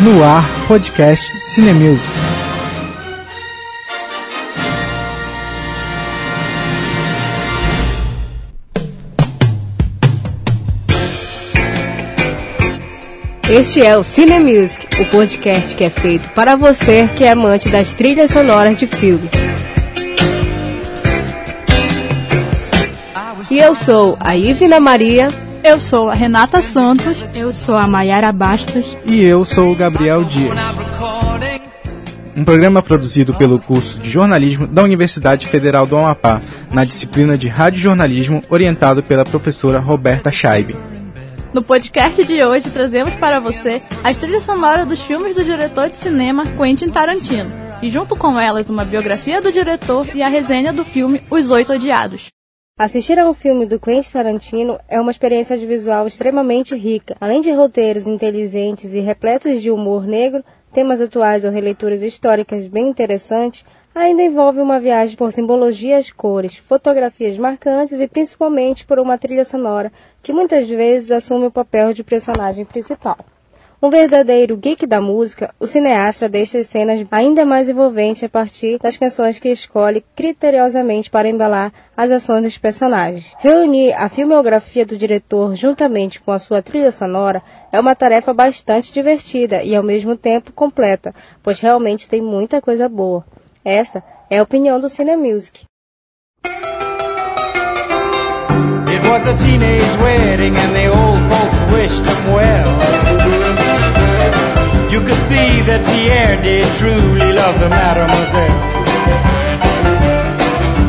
No ar, podcast Cinemusic. Este é o Cine Music, o podcast que é feito para você que é amante das trilhas sonoras de filmes. E eu sou a Ivina Maria. Eu sou a Renata Santos. Eu sou a Maiara Bastos. E eu sou o Gabriel Dias. Um programa produzido pelo curso de jornalismo da Universidade Federal do Amapá, na disciplina de rádio jornalismo, orientado pela professora Roberta Scheibe. No podcast de hoje trazemos para você as trilhas sonoras dos filmes do diretor de cinema Quentin Tarantino, e junto com elas uma biografia do diretor e a resenha do filme Os Oito Odiados. Assistir a um filme do Quentin Tarantino é uma experiência visual extremamente rica. Além de roteiros inteligentes e repletos de humor negro, temas atuais ou releituras históricas bem interessantes, ainda envolve uma viagem por simbologias, cores, fotografias marcantes e principalmente por uma trilha sonora que muitas vezes assume o papel de personagem principal. Um verdadeiro geek da música, o cineasta deixa as cenas ainda mais envolventes a partir das canções que escolhe criteriosamente para embalar as ações dos personagens. Reunir a filmografia do diretor juntamente com a sua trilha sonora é uma tarefa bastante divertida e ao mesmo tempo completa, pois realmente tem muita coisa boa. Essa é a opinião do Cine Music. It was a teenage wedding and the old folks wished them well. You could see that Pierre did truly love the mademoiselle.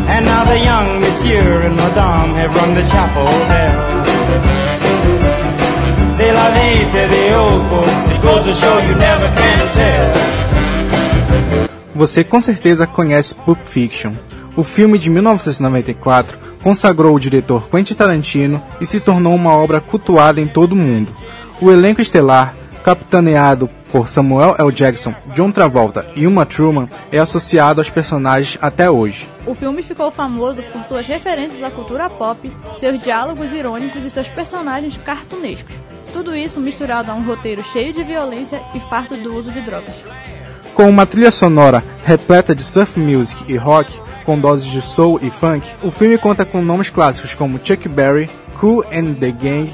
And now the young monsieur and madame have rung the chapel bell. C'est la vie, say the old folks. It goes to show you never can tell. Você com certeza conhece Pulp Fiction. O filme de 1994 consagrou o diretor Quentin Tarantino e se tornou uma obra cultuada em todo o mundo. O elenco estelar, capitaneado por Samuel L. Jackson, John Travolta e Uma Truman, é associado aos personagens até hoje. O filme ficou famoso por suas referências à cultura pop, seus diálogos irônicos e seus personagens cartunescos. Tudo isso misturado a um roteiro cheio de violência e farto do uso de drogas. Com uma trilha sonora repleta de surf music e rock, com doses de soul e funk, o filme conta com nomes clássicos como Chuck Berry, Cool and the Gang,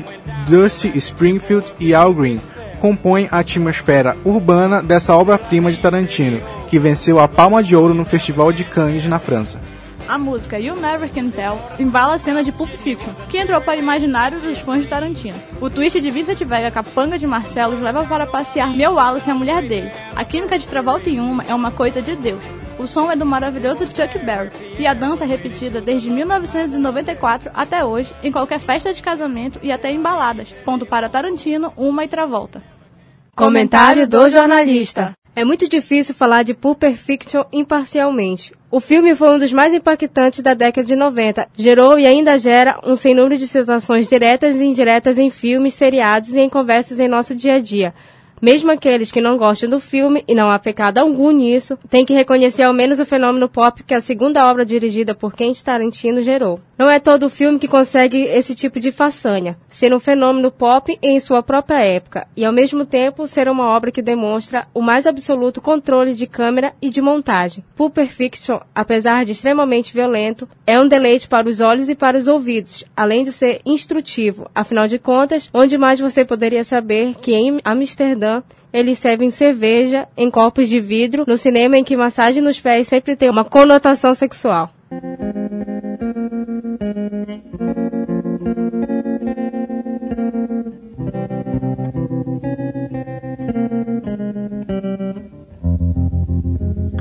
Dusty Springfield e Al Green, compõem a atmosfera urbana dessa obra-prima de Tarantino, que venceu a Palma de Ouro no Festival de Cannes na França. A música You Never Can Tell embala a cena de Pulp Fiction, que entrou para o imaginário dos fãs de Tarantino. O twist de Vincent Vega capanga de Marcelo leva para passear Meu Wallace e a mulher dele. A química de Travolta em Uma é uma coisa de Deus. O som é do maravilhoso Chuck Berry e a dança é repetida desde 1994 até hoje em qualquer festa de casamento e até em baladas. Ponto para Tarantino, Uma e Travolta. Comentário do jornalista. É muito difícil falar de Pulp Fiction imparcialmente. O filme foi um dos mais impactantes da década de 90. Gerou e ainda gera um sem número de situações diretas e indiretas em filmes, seriados e em conversas em nosso dia a dia. Mesmo aqueles que não gostam do filme, e não há pecado algum nisso, têm que reconhecer ao menos o fenômeno pop que a segunda obra dirigida por Quentin Tarantino gerou. Não é todo filme que consegue esse tipo de façanha, ser um fenômeno pop em sua própria época, e ao mesmo tempo ser uma obra que demonstra o mais absoluto controle de câmera e de montagem. Pulp Fiction, apesar de extremamente violento, é um deleite para os olhos e para os ouvidos, além de ser instrutivo. Afinal de contas, onde mais você poderia saber que em Amsterdã eles servem cerveja em copos de vidro no cinema em que massagem nos pés sempre tem uma conotação sexual.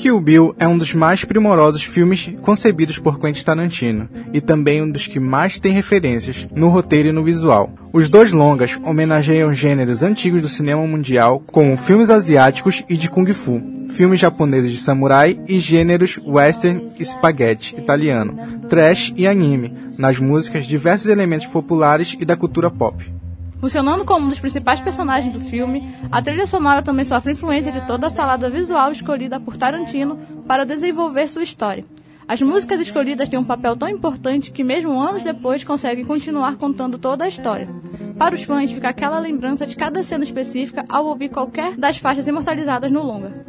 Kill Bill é um dos mais primorosos filmes concebidos por Quentin Tarantino e também um dos que mais tem referências no roteiro e no visual. Os dois longas homenageiam gêneros antigos do cinema mundial, como filmes asiáticos e de kung fu, filmes japoneses de samurai e gêneros western e spaghetti italiano, trash e anime, nas músicas diversos elementos populares e da cultura pop. Funcionando como um dos principais personagens do filme, a trilha sonora também sofre influência de toda a salada visual escolhida por Tarantino para desenvolver sua história. As músicas escolhidas têm um papel tão importante que, mesmo anos depois, conseguem continuar contando toda a história. Para os fãs, fica aquela lembrança de cada cena específica ao ouvir qualquer das faixas imortalizadas no longa.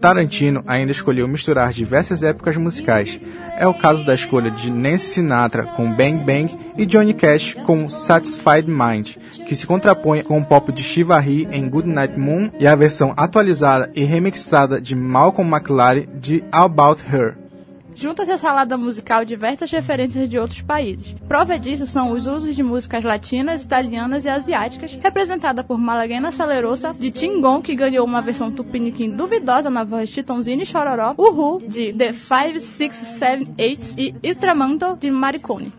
Tarantino ainda escolheu misturar diversas épocas musicais. É o caso da escolha de Nancy Sinatra com Bang Bang e Johnny Cash com Satisfied Mind, que se contrapõe com o pop de Shivari em Good Night Moon e a versão atualizada e remixada de Malcolm McLaren de About Her. Junta-se à salada musical diversas referências de outros países. Prova disso são os usos de músicas latinas, italianas e asiáticas, representada por Malaguena Salerosa, de Tingon, que ganhou uma versão tupiniquim duvidosa na voz de e Chororó, Uhu, de The 5, 6, 7, 8 e Ultramanto, de Maricone.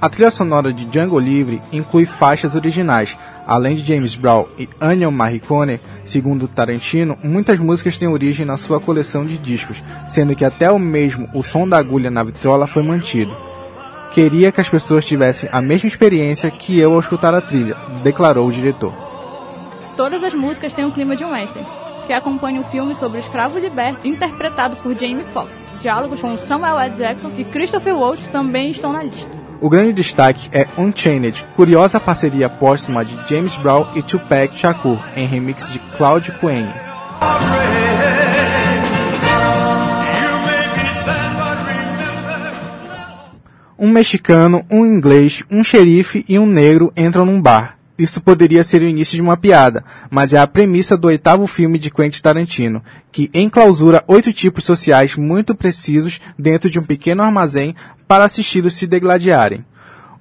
A trilha sonora de Django Livre inclui faixas originais, além de James Brown e Ennio Morricone, segundo Tarantino, muitas músicas têm origem na sua coleção de discos, sendo que até o mesmo o som da agulha na vitrola foi mantido. Queria que as pessoas tivessem a mesma experiência que eu ao escutar a trilha, declarou o diretor. Todas as músicas têm o clima de um western, que acompanha o filme sobre o escravo liberto, interpretado por Jamie Foxx. Diálogos com Samuel L. Jackson e Christopher Waltz também estão na lista. O grande destaque é Unchained, curiosa parceria póstuma de James Brown e Tupac Shakur, em remix de but remember. Um mexicano, um inglês, um xerife e um negro entram num bar. Isso poderia ser o início de uma piada, mas é a premissa do oitavo filme de Quentin Tarantino, que enclausura oito tipos sociais muito precisos dentro de um pequeno armazém para assisti-los se degladiarem.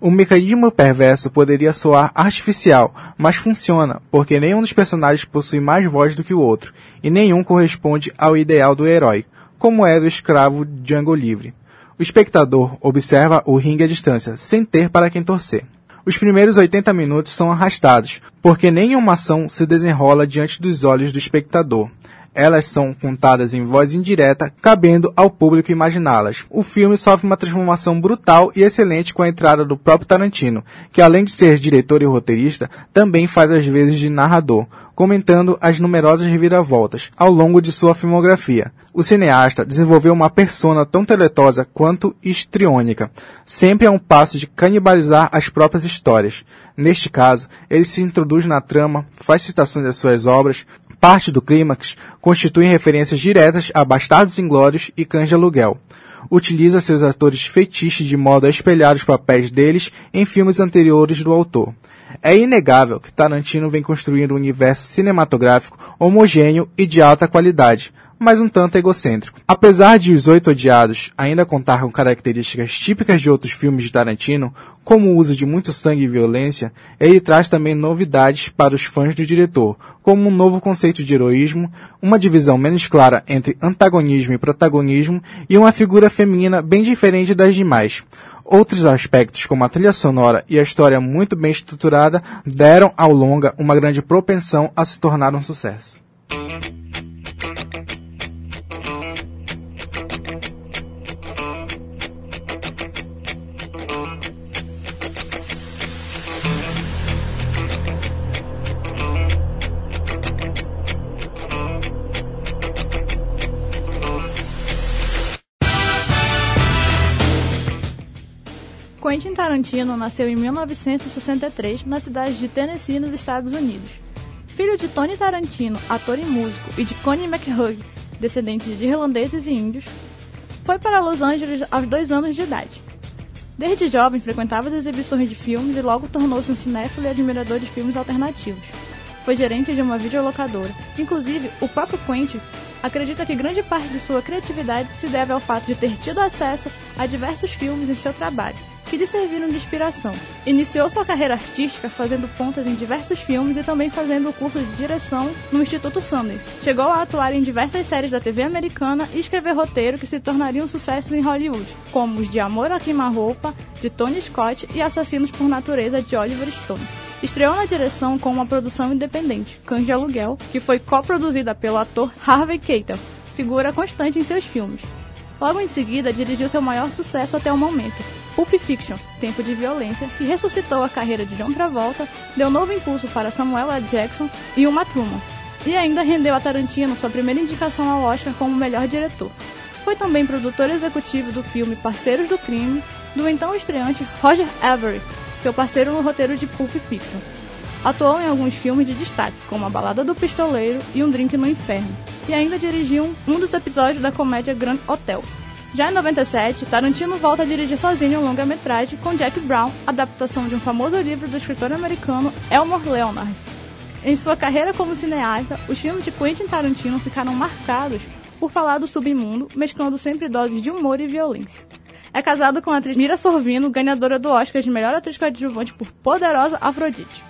O mecanismo perverso poderia soar artificial, mas funciona, porque nenhum dos personagens possui mais voz do que o outro, e nenhum corresponde ao ideal do herói, como é do escravo Django Livre. O espectador observa o ringue à distância, sem ter para quem torcer. Os primeiros 80 minutos são arrastados, porque nenhuma ação se desenrola diante dos olhos do espectador. Elas são contadas em voz indireta, cabendo ao público imaginá-las. O filme sofre uma transformação brutal e excelente com a entrada do próprio Tarantino, que além de ser diretor e roteirista, também faz as vezes de narrador, comentando as numerosas reviravoltas ao longo de sua filmografia. O cineasta desenvolveu uma persona tão teletosa quanto histriônica, sempre a um passo de canibalizar as próprias histórias. Neste caso, ele se introduz na trama, faz citações das suas obras, Parte do clímax constitui referências diretas a Bastardos Inglórios e Cães de Aluguel. Utiliza seus atores fetiches de modo a espelhar os papéis deles em filmes anteriores do autor. É inegável que Tarantino vem construindo um universo cinematográfico homogêneo e de alta qualidade, mas um tanto egocêntrico. Apesar de Os Oito Odiados ainda contar com características típicas de outros filmes de Tarantino, como o uso de muito sangue e violência, ele traz também novidades para os fãs do diretor, como um novo conceito de heroísmo, uma divisão menos clara entre antagonismo e protagonismo e uma figura feminina bem diferente das demais. Outros aspectos, como a trilha sonora e a história muito bem estruturada, deram ao longa uma grande propensão a se tornar um sucesso. Tarantino nasceu em 1963 na cidade de Tennessee, nos Estados Unidos. Filho de Tony Tarantino, ator e músico, e de Connie McHugh, descendente de irlandeses e índios, foi para Los Angeles aos dois anos de idade. Desde jovem frequentava as exibições de filmes e logo tornou-se um cinéfilo e admirador de filmes alternativos. Foi gerente de uma videolocadora. Inclusive, o próprio Quentin acredita que grande parte de sua criatividade se deve ao fato de ter tido acesso a diversos filmes em seu trabalho, que lhe serviram de inspiração. Iniciou sua carreira artística fazendo pontas em diversos filmes e também fazendo o curso de direção no Instituto Sundance. Chegou a atuar em diversas séries da TV americana e escrever roteiro que se tornariam sucessos em Hollywood, como os de Amor a Queima-Roupa, de Tony Scott e Assassinos por Natureza, de Oliver Stone. Estreou na direção com uma produção independente, Cães de Aluguel, que foi coproduzida pelo ator Harvey Keitel, figura constante em seus filmes. Logo em seguida, dirigiu seu maior sucesso até o momento, Pulp Fiction, Tempo de Violência, que ressuscitou a carreira de John Travolta, deu novo impulso para Samuel L. Jackson e Uma Truman, e ainda rendeu a Tarantino sua primeira indicação ao Oscar como melhor diretor. Foi também produtor executivo do filme Parceiros do Crime, do então estreante Roger Avery, seu parceiro no roteiro de Pulp Fiction. Atuou em alguns filmes de destaque, como A Balada do Pistoleiro e Um Drink no Inferno, e ainda dirigiu um dos episódios da comédia Grand Hotel. Já em 97, Tarantino volta a dirigir sozinho um longa-metragem com Jack Brown, adaptação de um famoso livro do escritor americano Elmore Leonard. Em sua carreira como cineasta, os filmes de Quentin Tarantino ficaram marcados por falar do submundo, mesclando sempre doses de humor e violência. É casado com a atriz Mira Sorvino, ganhadora do Oscar de melhor atriz coadjuvante por Poderosa Afrodite.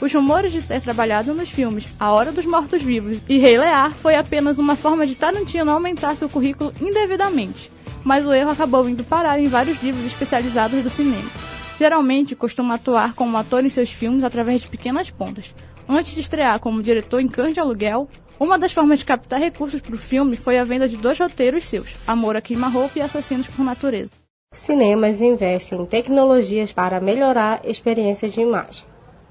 Os rumores de ter trabalhado nos filmes A Hora dos Mortos-Vivos e Rei Lear foi apenas uma forma de Tarantino aumentar seu currículo indevidamente, mas o erro acabou indo parar em vários livros especializados do cinema. Geralmente costuma atuar como ator em seus filmes através de pequenas pontas. Antes de estrear como diretor em Cães de Aluguel, uma das formas de captar recursos para o filme foi a venda de dois roteiros seus, Amor a Queima-Roupa e Assassinos por Natureza. Cinemas investem em tecnologias para melhorar a experiência de imagem.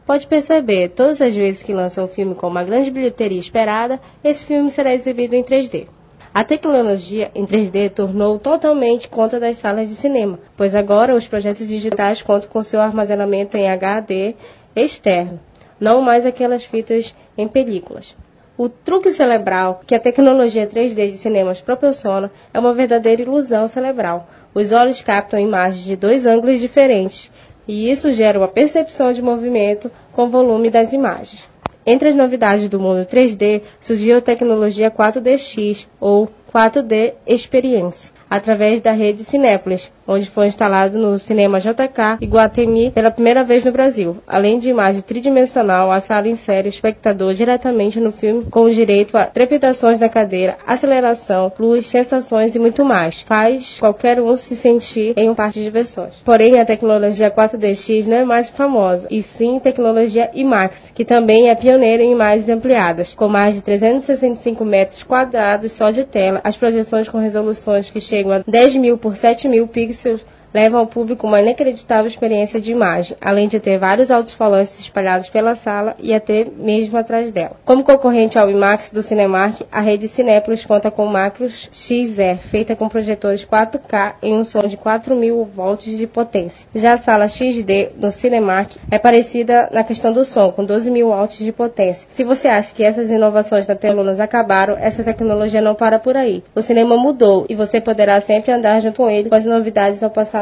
Pode perceber, todas as vezes que lançam um filme com uma grande bilheteria esperada, esse filme será exibido em 3D. A tecnologia em 3D tornou totalmente conta das salas de cinema, pois agora os projetos digitais contam com seu armazenamento em HD externo, não mais aquelas fitas em películas. O truque cerebral que a tecnologia 3D de cinemas proporciona é uma verdadeira ilusão cerebral. Os olhos captam imagens de dois ângulos diferentes, e isso gera uma percepção de movimento com o volume das imagens. Entre as novidades do mundo 3D, surgiu a tecnologia 4DX ou 4D Experience, através da rede Cinépolis, onde foi instalado no cinema JK Iguatemi pela primeira vez no Brasil. Além de imagem tridimensional, a sala insere o espectador diretamente no filme com direito a trepidações na cadeira, aceleração, luz, sensações e muito mais. Faz qualquer um se sentir em um parque de diversões. Porém, a tecnologia 4DX não é mais famosa, e sim tecnologia IMAX, que também é pioneira em imagens ampliadas, com mais de 365 metros quadrados só de tela, as projeções com resoluções que chegam a 10 mil por 7 mil pixels levam ao público uma inacreditável experiência de imagem, além de ter vários altos-falantes espalhados pela sala e até mesmo atrás dela. Como concorrente ao IMAX do Cinemark, a rede Cinépolis conta com Macros XR, feita com projetores 4K em um som de 4.000 volts de potência. Já a sala XD do Cinemark é parecida na questão do som, com 12.000 watts de potência. Se você acha que essas inovações da telunas acabaram, essa tecnologia não para por aí. O cinema mudou e você poderá sempre andar junto com ele com as novidades ao passar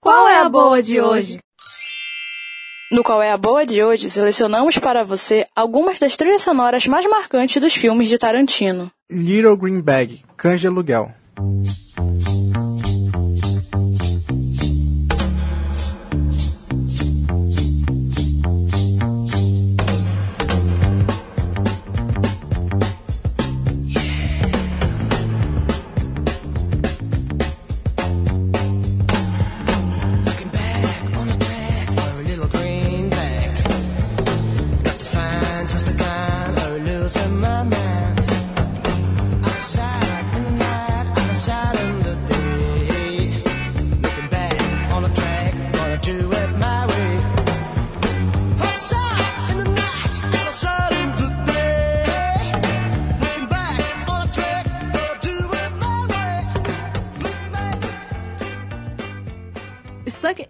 Qual é a boa de hoje? No Qual é a Boa de hoje, selecionamos para você algumas das trilhas sonoras mais marcantes dos filmes de Tarantino. Little Green Bag, de Aluguel.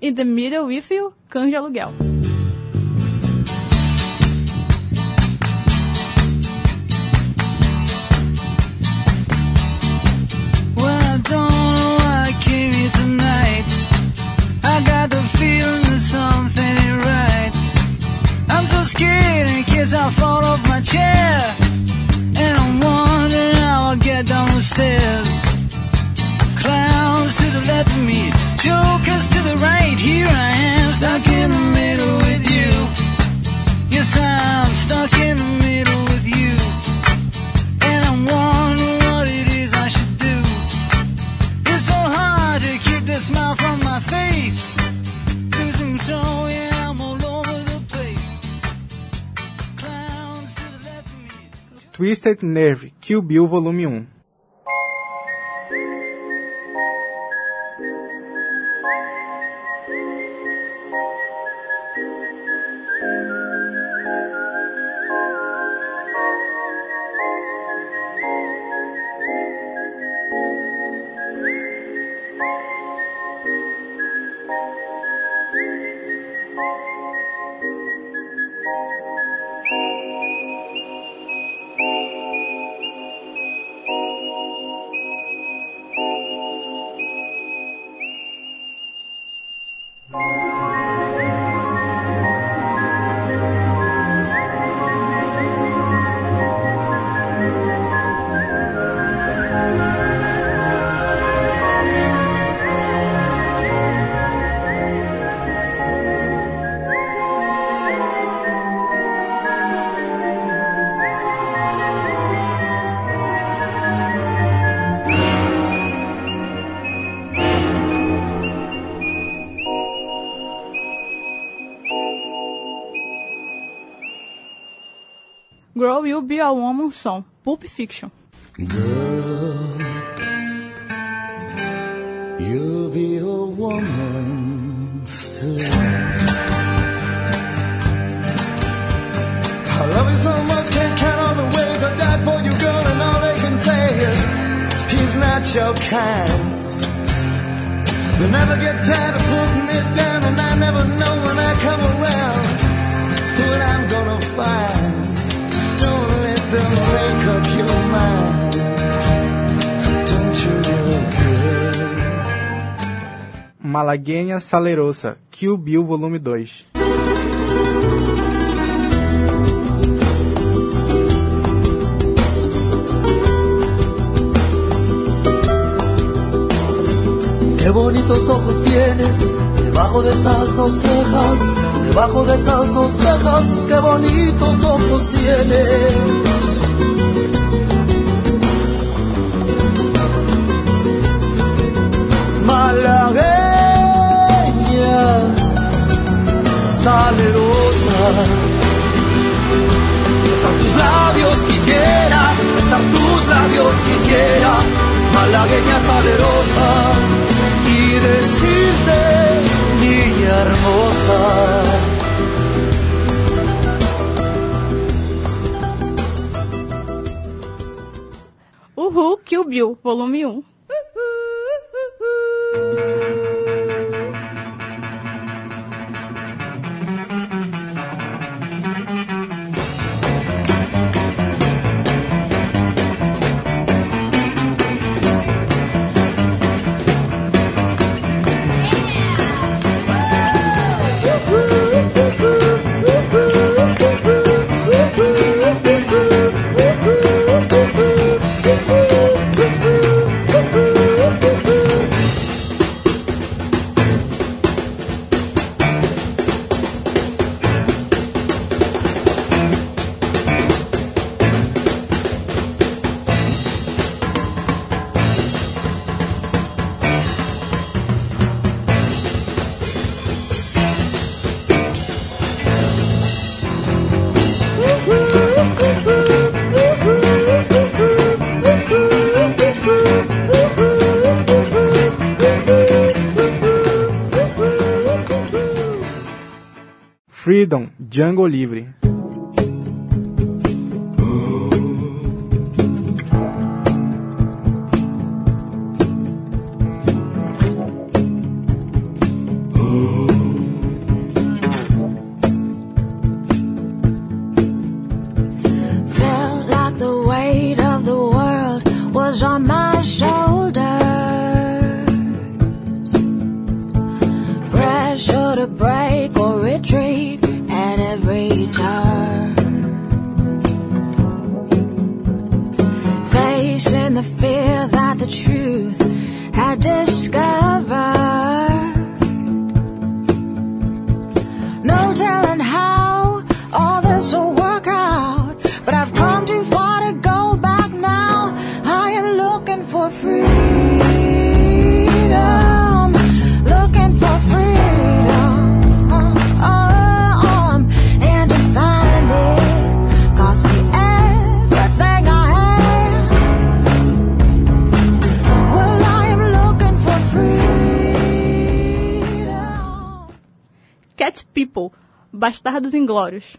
In the Middle with You, Cães de Aluguel. Twisted Nerve, Kill Bill Volume 1. Grow You Be a Woman Song, Pulp Fiction. Girl, You'll be a woman soon. I love you so much, can't count all the ways I died for you, girl, and all they can say is he's not your kind. They never get tired of putting it down, and I never know when I come around what I'm gonna find. Malagueña Salerosa, Kill Bill Volume 2. Qué bonitos ojos tienes debajo de esas dos cejas, debajo de esas dos cejas, qué bonitos ojos tienes. Malagueña, salerosa, besar tus labios quisiera, besar tus labios quisiera, malagueña salerosa, y decirte, niña hermosa. Uhul, Kill Bill, volume 1. Freedom, Django Livre. People, Bastardos Inglórios.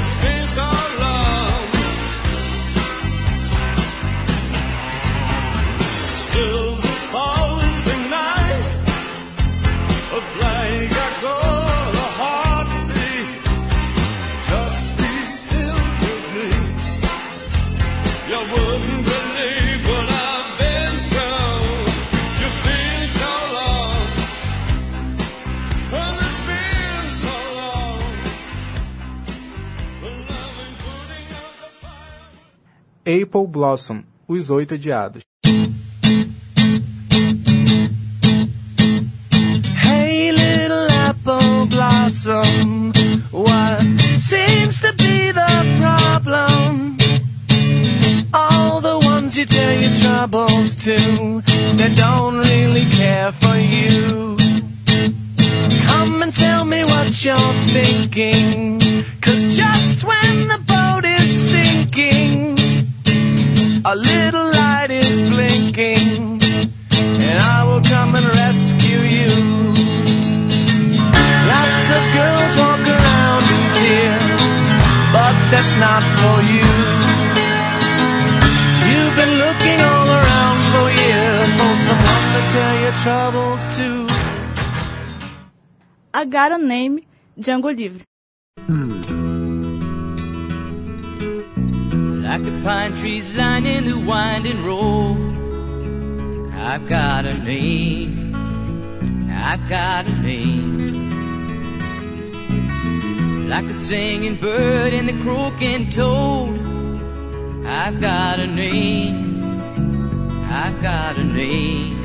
It's peace Apple Blossom, Os Oito Odiados. Hey, little apple blossom, what seems to be the problem? All the ones you tell your troubles to, they don't really care for you. Come and tell me what you're thinking, a little light is blinking, and I will come and rescue you. Lots of girls walk around in tears, but that's not for you. You've been looking all around for years for someone to tell your troubles to. I Got a Name, Django Livre. Hmm. Like the pine trees lining the winding road. I've got a name. I've got a name. Like the singing bird and the croaking toad. I've got a name. I've got a name.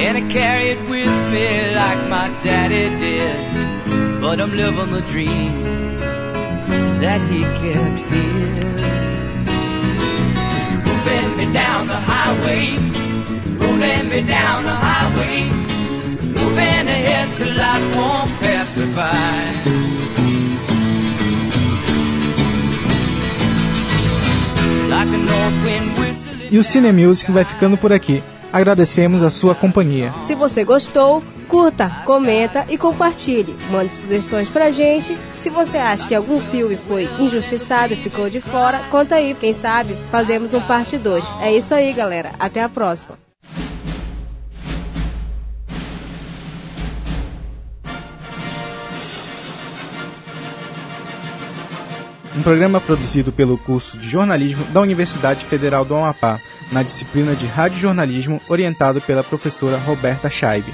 And I carry it with me like my daddy did. But I'm living the dream that he kept here. Moving me down the highway, rolling me down the highway, moving ahead so life won't pass me by. Like a north wind whistling. E o Cine Music vai ficando por aqui. Agradecemos a sua companhia. Se você gostou, curta, comenta e compartilhe. Mande sugestões pra gente. Se você acha que algum filme foi injustiçado e ficou de fora, conta aí. Quem sabe fazemos um parte 2. É isso aí, galera. Até a próxima. Um programa produzido pelo curso de jornalismo da Universidade Federal do Amapá, na disciplina de rádio jornalismo orientado pela professora Roberta Scheibe.